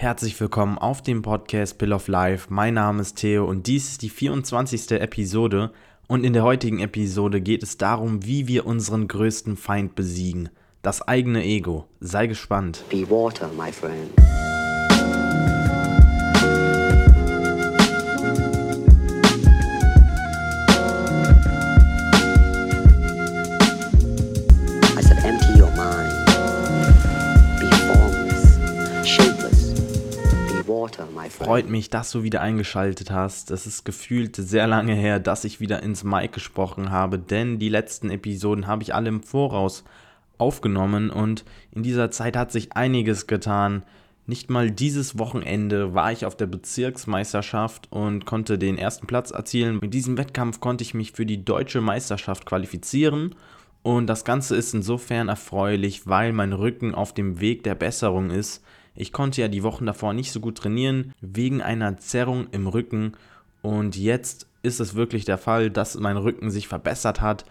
Herzlich willkommen auf dem Podcast Pill of Life. Mein Name ist Theo und dies ist die 24. Episode. Und in der heutigen Episode geht es darum, wie wir unseren größten Feind besiegen. Das eigene Ego. Sei gespannt. Be water, my friend. Water, my friend. Freut mich, dass du wieder eingeschaltet hast. Es ist gefühlt sehr lange her, dass ich wieder ins Mic gesprochen habe, denn die letzten Episoden habe ich alle im Voraus aufgenommen und in dieser Zeit hat sich einiges getan. Nicht mal dieses Wochenende war ich auf der Bezirksmeisterschaft und konnte den ersten Platz erzielen. Mit diesem Wettkampf konnte ich mich für die deutsche Meisterschaft qualifizieren und das Ganze ist insofern erfreulich, weil mein Rücken auf dem Weg der Besserung ist. Ich konnte ja die Wochen davor nicht so gut trainieren, wegen einer Zerrung im Rücken. Und jetzt ist es wirklich der Fall, dass mein Rücken sich verbessert hat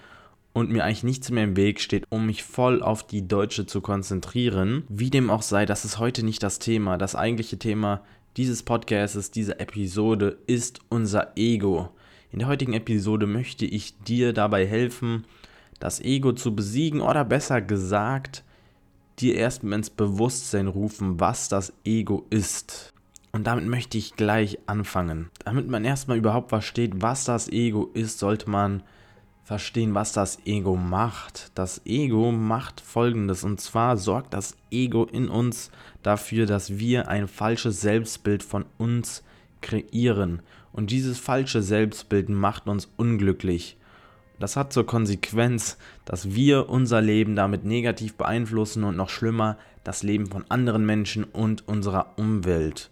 und mir eigentlich nichts mehr im Weg steht, um mich voll auf die Deutsche zu konzentrieren. Wie dem auch sei, das ist heute nicht das Thema. Das eigentliche Thema dieses Podcasts, dieser Episode ist unser Ego. In der heutigen Episode möchte ich dir dabei helfen, das Ego zu besiegen oder besser gesagt, dir erstmal ins Bewusstsein rufen, was das Ego ist. Und damit möchte ich gleich anfangen. Damit man erstmal überhaupt versteht, was das Ego ist, sollte man verstehen, was das Ego macht. Das Ego macht Folgendes. Und zwar sorgt das Ego in uns dafür, dass wir ein falsches Selbstbild von uns kreieren. Und dieses falsche Selbstbild macht uns unglücklich. Das hat zur Konsequenz, dass wir unser Leben damit negativ beeinflussen und noch schlimmer das Leben von anderen Menschen und unserer Umwelt.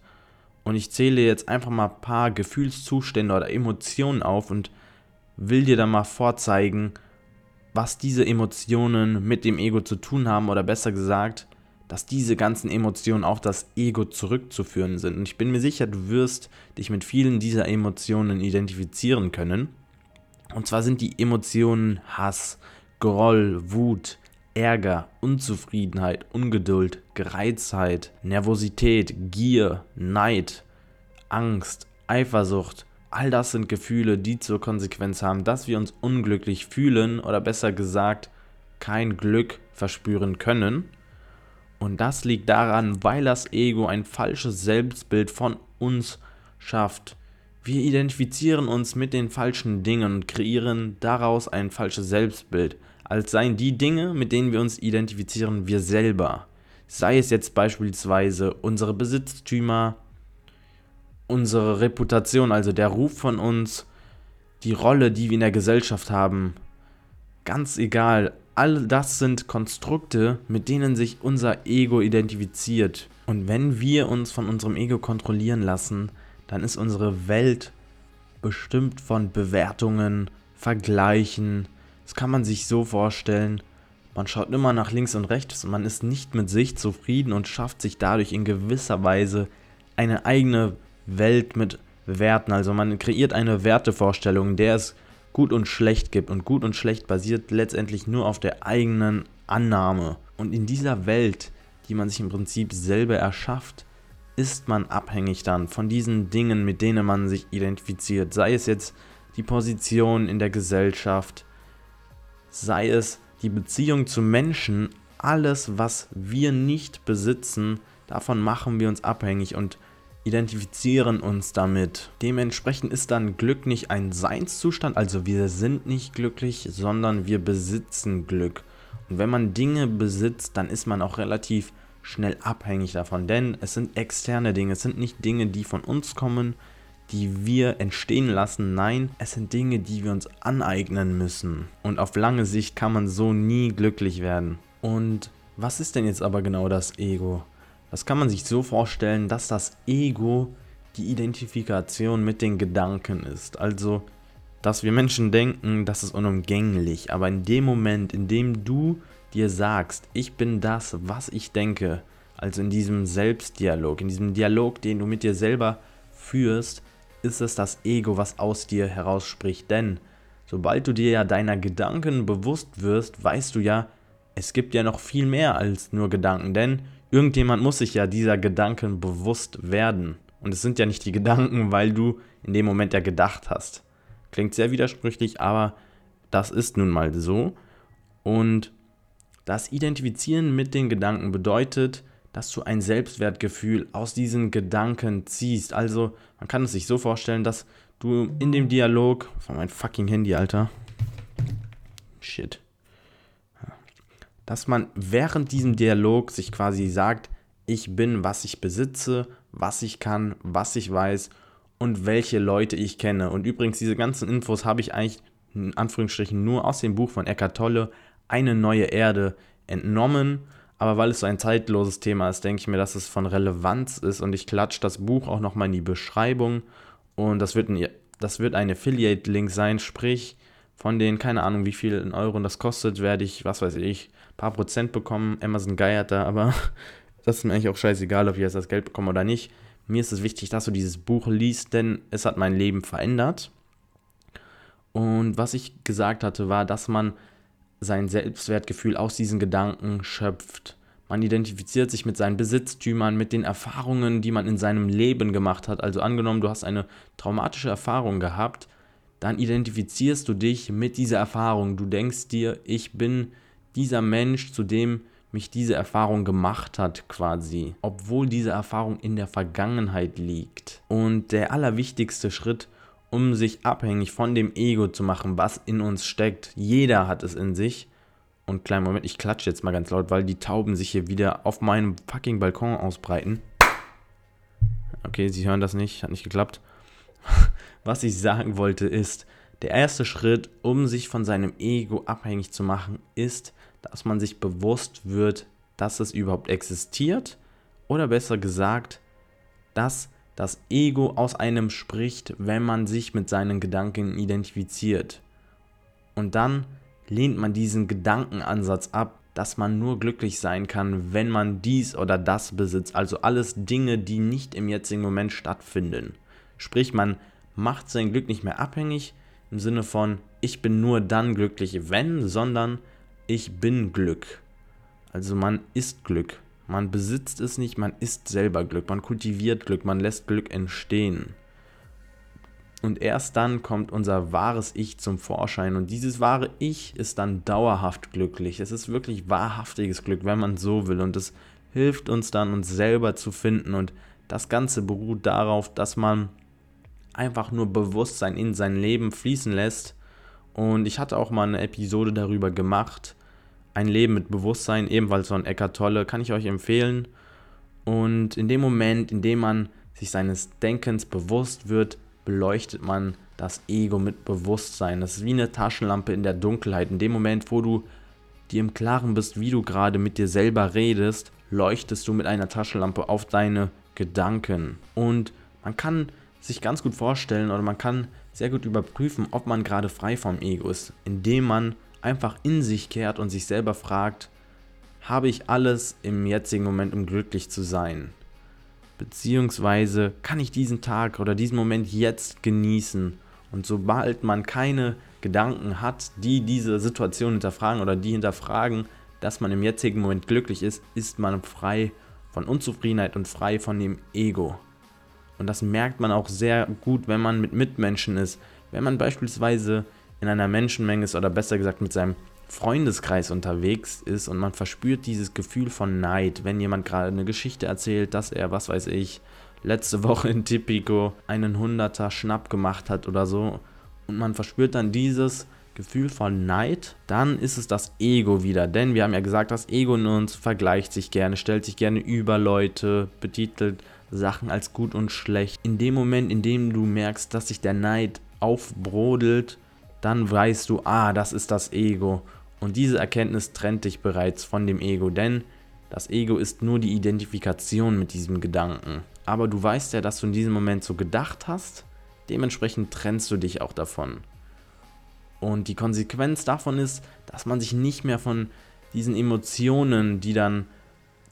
Und ich zähle jetzt einfach mal ein paar Gefühlszustände oder Emotionen auf und will dir da mal vorzeigen, was diese Emotionen mit dem Ego zu tun haben oder besser gesagt, dass diese ganzen Emotionen auf das Ego zurückzuführen sind. Und ich bin mir sicher, du wirst dich mit vielen dieser Emotionen identifizieren können. Und zwar sind die Emotionen Hass, Groll, Wut, Ärger, Unzufriedenheit, Ungeduld, Gereiztheit, Nervosität, Gier, Neid, Angst, Eifersucht. All das sind Gefühle, die zur Konsequenz haben, dass wir uns unglücklich fühlen oder besser gesagt kein Glück verspüren können. Und das liegt daran, weil das Ego ein falsches Selbstbild von uns schafft. Wir identifizieren uns mit den falschen Dingen und kreieren daraus ein falsches Selbstbild, als seien die Dinge, mit denen wir uns identifizieren, wir selber. Sei es jetzt beispielsweise unsere Besitztümer, unsere Reputation, also der Ruf von uns, die Rolle, die wir in der Gesellschaft haben. Ganz egal, all das sind Konstrukte, mit denen sich unser Ego identifiziert. Und wenn wir uns von unserem Ego kontrollieren lassen, dann ist unsere Welt bestimmt von Bewertungen, Vergleichen. Das kann man sich so vorstellen. Man schaut immer nach links und rechts und man ist nicht mit sich zufrieden und schafft sich dadurch in gewisser Weise eine eigene Welt mit Werten. Also man kreiert eine Wertevorstellung, in der es gut und schlecht gibt. Und gut und schlecht basiert letztendlich nur auf der eigenen Annahme. Und in dieser Welt, die man sich im Prinzip selber erschafft, ist man abhängig dann von diesen Dingen, mit denen man sich identifiziert. Sei es jetzt die Position in der Gesellschaft, sei es die Beziehung zu Menschen, alles, was wir nicht besitzen, davon machen wir uns abhängig und identifizieren uns damit. Dementsprechend ist dann Glück nicht ein Seinszustand, also wir sind nicht glücklich, sondern wir besitzen Glück. Und wenn man Dinge besitzt, dann ist man auch relativ schnell abhängig davon, denn es sind externe Dinge, es sind nicht Dinge, die von uns kommen, die wir entstehen lassen. Nein, es sind Dinge, die wir uns aneignen müssen. Und auf lange Sicht kann man so nie glücklich werden. Und was ist denn jetzt aber genau das Ego? Das kann man sich so vorstellen, dass das Ego die Identifikation mit den Gedanken ist. Also, dass wir Menschen denken, das ist unumgänglich. Aber in dem Moment, in dem du dir sagst, ich bin das, was ich denke, also in diesem Selbstdialog, in diesem Dialog, den du mit dir selber führst, ist es das Ego, was aus dir herausspricht. Denn sobald du dir ja deiner Gedanken bewusst wirst, weißt du ja, es gibt ja noch viel mehr als nur Gedanken. Denn irgendjemand muss sich ja dieser Gedanken bewusst werden. Und es sind ja nicht die Gedanken, weil du in dem Moment ja gedacht hast. Klingt sehr widersprüchlich, aber das ist nun mal so. Und das Identifizieren mit den Gedanken bedeutet, dass du ein Selbstwertgefühl aus diesen Gedanken ziehst. Also, man kann es sich so vorstellen, dass du in dem Dialog. War mein fucking Handy, Alter. Shit. Dass man während diesem Dialog sich quasi sagt, ich bin, was ich besitze, was ich kann, was ich weiß und welche Leute ich kenne. Und übrigens, diese ganzen Infos habe ich eigentlich in Anführungsstrichen nur aus dem Buch von Eckhart Tolle, Eine neue Erde, entnommen. Aber weil es so ein zeitloses Thema ist, denke ich mir, dass es von Relevanz ist und ich klatsche das Buch auch nochmal in die Beschreibung und das wird ein, das wird ein Affiliate-Link sein, sprich von den, keine Ahnung, wie viel in Euro das kostet, werde ich, was weiß ich, ein paar Prozent bekommen. Amazon geiert da, aber das ist mir eigentlich auch scheißegal, ob ich jetzt das Geld bekomme oder nicht. Mir ist es wichtig, dass du dieses Buch liest, denn es hat mein Leben verändert. Und was ich gesagt hatte, war, dass man sein Selbstwertgefühl aus diesen Gedanken schöpft. Man identifiziert sich mit seinen Besitztümern, mit den Erfahrungen, die man in seinem Leben gemacht hat. Also angenommen, du hast eine traumatische Erfahrung gehabt, dann identifizierst du dich mit dieser Erfahrung. Du denkst dir, ich bin dieser Mensch, zu dem mich diese Erfahrung gemacht hat quasi, obwohl diese Erfahrung in der Vergangenheit liegt. Und der allerwichtigste Schritt, um sich abhängig von dem Ego zu machen, was in uns steckt, jeder hat es in sich. Und kleinen Moment, ich klatsche jetzt mal ganz laut, weil die Tauben sich hier wieder auf meinem fucking Balkon ausbreiten. Okay, sie hören das nicht, hat nicht geklappt. Was ich sagen wollte ist, der erste Schritt, um sich von seinem Ego abhängig zu machen, ist, dass man sich bewusst wird, dass es überhaupt existiert oder besser gesagt, dass das Ego aus einem spricht, wenn man sich mit seinen Gedanken identifiziert. Und dann lehnt man diesen Gedankenansatz ab, dass man nur glücklich sein kann, wenn man dies oder das besitzt, also alles Dinge, die nicht im jetzigen Moment stattfinden. Sprich, man macht sein Glück nicht mehr abhängig im Sinne von ich bin nur dann glücklich, wenn, sondern ich bin Glück. Also man ist Glück. Man besitzt es nicht, man ist selber Glück. Man kultiviert Glück, man lässt Glück entstehen. Und erst dann kommt unser wahres Ich zum Vorschein. Und dieses wahre Ich ist dann dauerhaft glücklich. Es ist wirklich wahrhaftiges Glück, wenn man so will. Und es hilft uns dann, uns selber zu finden. Und das Ganze beruht darauf, dass man einfach nur Bewusstsein in sein Leben fließen lässt und ich hatte auch mal eine Episode darüber gemacht. Ein Leben mit Bewusstsein, ebenfalls von Eckart Tolle, kann ich euch empfehlen. Und in dem Moment, in dem man sich seines Denkens bewusst wird, beleuchtet man das Ego mit Bewusstsein. Das ist wie eine Taschenlampe in der Dunkelheit. In dem Moment, wo du dir im Klaren bist, wie du gerade mit dir selber redest, leuchtest du mit einer Taschenlampe auf deine Gedanken. Und man kann sich ganz gut vorstellen oder man kann sehr gut überprüfen, ob man gerade frei vom Ego ist, indem man einfach in sich kehrt und sich selber fragt, habe ich alles im jetzigen Moment, um glücklich zu sein? Beziehungsweise kann ich diesen Tag oder diesen Moment jetzt genießen? Und sobald man keine Gedanken hat, die diese Situation hinterfragen oder die hinterfragen, dass man im jetzigen Moment glücklich ist, ist man frei von Unzufriedenheit und frei von dem Ego. Und das merkt man auch sehr gut, wenn man mit Mitmenschen ist. Wenn man beispielsweise in einer Menschenmenge ist oder besser gesagt mit seinem Freundeskreis unterwegs ist und man verspürt dieses Gefühl von Neid, wenn jemand gerade eine Geschichte erzählt, dass er, was weiß ich, letzte Woche in Tipico einen Hunderter Schnapp gemacht hat oder so und man verspürt dann dieses Gefühl von Neid, dann ist es das Ego wieder. Denn wir haben ja gesagt, das Ego in uns vergleicht sich gerne, stellt sich gerne über Leute, betitelt Sachen als gut und schlecht. In dem Moment, in dem du merkst, dass sich der Neid aufbrodelt, dann weißt du, ah, das ist das Ego. Und diese Erkenntnis trennt dich bereits von dem Ego, denn das Ego ist nur die Identifikation mit diesem Gedanken. Aber du weißt ja, dass du in diesem Moment so gedacht hast, dementsprechend trennst du dich auch davon. Und die Konsequenz davon ist, dass man sich nicht mehr von diesen Emotionen, die dann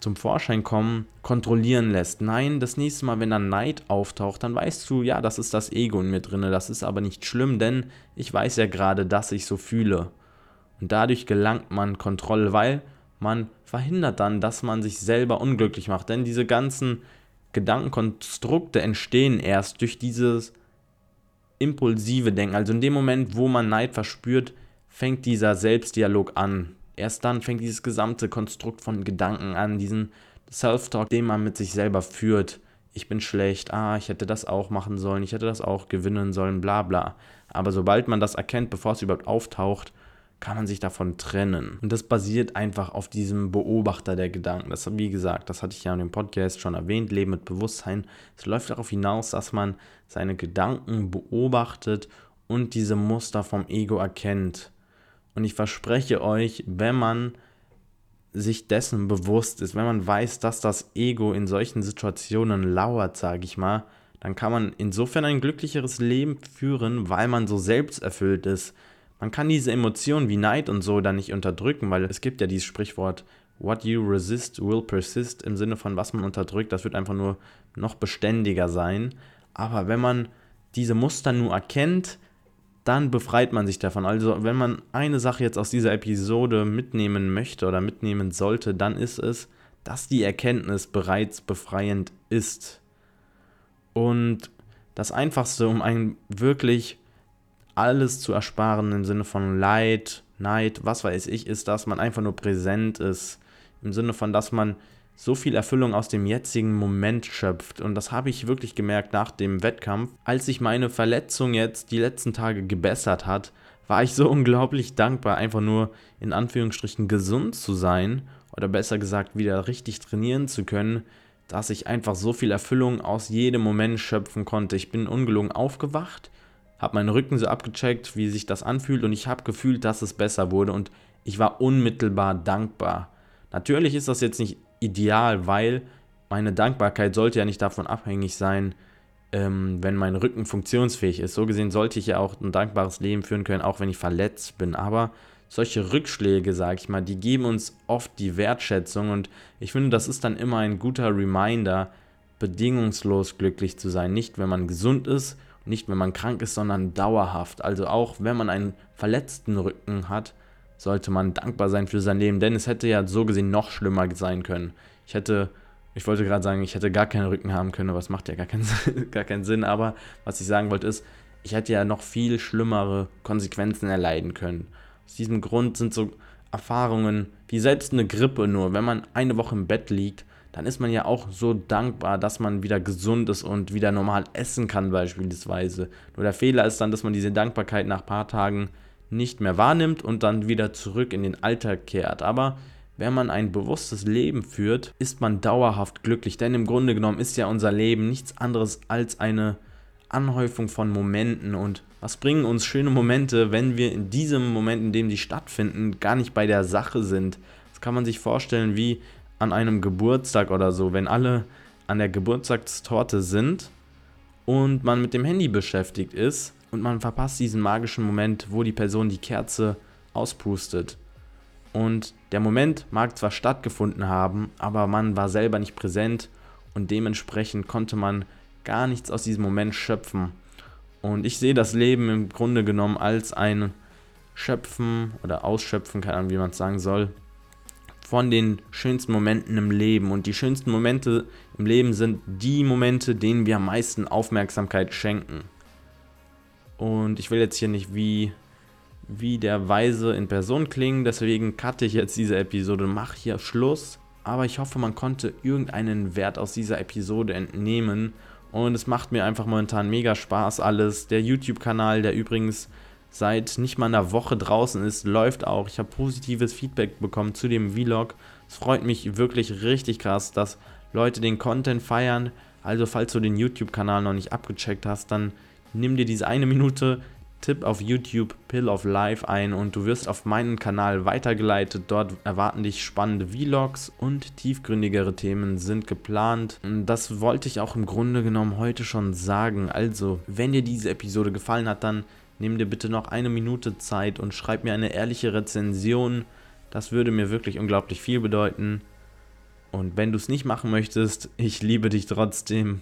zum Vorschein kommen, kontrollieren lässt. Nein, das nächste Mal, wenn dann Neid auftaucht, dann weißt du, ja, das ist das Ego in mir drin. Das ist aber nicht schlimm, denn ich weiß ja gerade, dass ich so fühle. Und dadurch gelangt man Kontrolle, weil man verhindert dann, dass man sich selber unglücklich macht. Denn diese ganzen Gedankenkonstrukte entstehen erst durch dieses impulsive Denken. Also in dem Moment, wo man Neid verspürt, fängt dieser Selbstdialog an. Erst dann fängt dieses gesamte Konstrukt von Gedanken an, diesen Self-Talk, den man mit sich selber führt. Ich bin schlecht, ah, ich hätte das auch machen sollen, ich hätte das auch gewinnen sollen, bla bla. Aber sobald man das erkennt, bevor es überhaupt auftaucht, kann man sich davon trennen. Und das basiert einfach auf diesem Beobachter der Gedanken. Das, wie gesagt, das hatte ich ja in dem Podcast schon erwähnt, Leben mit Bewusstsein. Es läuft darauf hinaus, dass man seine Gedanken beobachtet und diese Muster vom Ego erkennt. Und ich verspreche euch, wenn man sich dessen bewusst ist, wenn man weiß, dass das Ego in solchen Situationen lauert, sage ich mal, dann kann man insofern ein glücklicheres Leben führen, weil man so selbsterfüllt ist man kann diese Emotionen wie Neid und so dann nicht unterdrücken, weil es gibt ja dieses Sprichwort, what you resist will persist, im Sinne von was man unterdrückt, das wird einfach nur noch beständiger sein. Aber wenn man diese Muster nur erkennt, dann befreit man sich davon. Also wenn man eine Sache jetzt aus dieser Episode mitnehmen möchte oder mitnehmen sollte, dann ist es, dass die Erkenntnis bereits befreiend ist. Und das Einfachste, um ein wirklich alles zu ersparen im Sinne von Leid, Neid, was weiß ich, ist, dass man einfach nur präsent ist. Im Sinne von, dass man so viel Erfüllung aus dem jetzigen Moment schöpft. Und das habe ich wirklich gemerkt nach dem Wettkampf. Als sich meine Verletzung jetzt die letzten Tage gebessert hat, war ich so unglaublich dankbar, einfach nur in Anführungsstrichen gesund zu sein oder besser gesagt wieder richtig trainieren zu können, dass ich einfach so viel Erfüllung aus jedem Moment schöpfen konnte. Ich bin ungelogen aufgewacht habe meinen Rücken so abgecheckt, wie sich das anfühlt und ich habe gefühlt, dass es besser wurde und ich war unmittelbar dankbar. Natürlich ist das jetzt nicht ideal, weil meine Dankbarkeit sollte ja nicht davon abhängig sein, ähm, wenn mein Rücken funktionsfähig ist. So gesehen sollte ich ja auch ein dankbares Leben führen können, auch wenn ich verletzt bin. Aber solche Rückschläge, sage ich mal, die geben uns oft die Wertschätzung und ich finde, das ist dann immer ein guter Reminder, bedingungslos glücklich zu sein. Nicht, wenn man gesund ist nicht, wenn man krank ist, sondern dauerhaft. Also auch wenn man einen verletzten Rücken hat, sollte man dankbar sein für sein Leben, denn es hätte ja so gesehen noch schlimmer sein können. Ich hätte, ich wollte gerade sagen, ich hätte gar keinen Rücken haben können, aber es macht ja gar keinen, gar keinen Sinn. Aber was ich sagen wollte ist, ich hätte ja noch viel schlimmere Konsequenzen erleiden können. Aus diesem Grund sind so Erfahrungen wie selbst eine Grippe nur, wenn man eine Woche im Bett liegt, dann ist man ja auch so dankbar, dass man wieder gesund ist und wieder normal essen kann beispielsweise. Nur der Fehler ist dann, dass man diese Dankbarkeit nach ein paar Tagen nicht mehr wahrnimmt und dann wieder zurück in den Alltag kehrt. Aber wenn man ein bewusstes Leben führt, ist man dauerhaft glücklich. Denn im Grunde genommen ist ja unser Leben nichts anderes als eine Anhäufung von Momenten. Und was bringen uns schöne Momente, wenn wir in diesem Moment, in dem die stattfinden, gar nicht bei der Sache sind? Das kann man sich vorstellen wie an einem Geburtstag oder so, wenn alle an der Geburtstagstorte sind und man mit dem Handy beschäftigt ist und man verpasst diesen magischen Moment, wo die Person die Kerze auspustet. Und der Moment mag zwar stattgefunden haben, aber man war selber nicht präsent und dementsprechend konnte man gar nichts aus diesem Moment schöpfen. Und ich sehe das Leben im Grunde genommen als ein Schöpfen oder Ausschöpfen, keine Ahnung, wie man es sagen soll, von den schönsten Momenten im Leben. Und die schönsten Momente im Leben sind die Momente, denen wir am meisten Aufmerksamkeit schenken. Und ich will jetzt hier nicht wie, wie der Weise in Person klingen, deswegen cutte ich jetzt diese Episode, mache hier Schluss. Aber ich hoffe, man konnte irgendeinen Wert aus dieser Episode entnehmen. Und es macht mir einfach momentan mega Spaß alles. Der YouTube-Kanal, der übrigens seit nicht mal einer Woche draußen ist, läuft auch. Ich habe positives Feedback bekommen zu dem Vlog. Es freut mich wirklich richtig krass, dass Leute den Content feiern. Also falls du den YouTube-Kanal noch nicht abgecheckt hast, dann nimm dir diese eine Minute, tipp auf YouTube Pill of Life ein und du wirst auf meinen Kanal weitergeleitet. Dort erwarten dich spannende Vlogs und tiefgründigere Themen sind geplant. Das wollte ich auch im Grunde genommen heute schon sagen. Also, wenn dir diese Episode gefallen hat, dann nimm dir bitte noch eine Minute Zeit und schreib mir eine ehrliche Rezension. Das würde mir wirklich unglaublich viel bedeuten. Und wenn du es nicht machen möchtest, ich liebe dich trotzdem.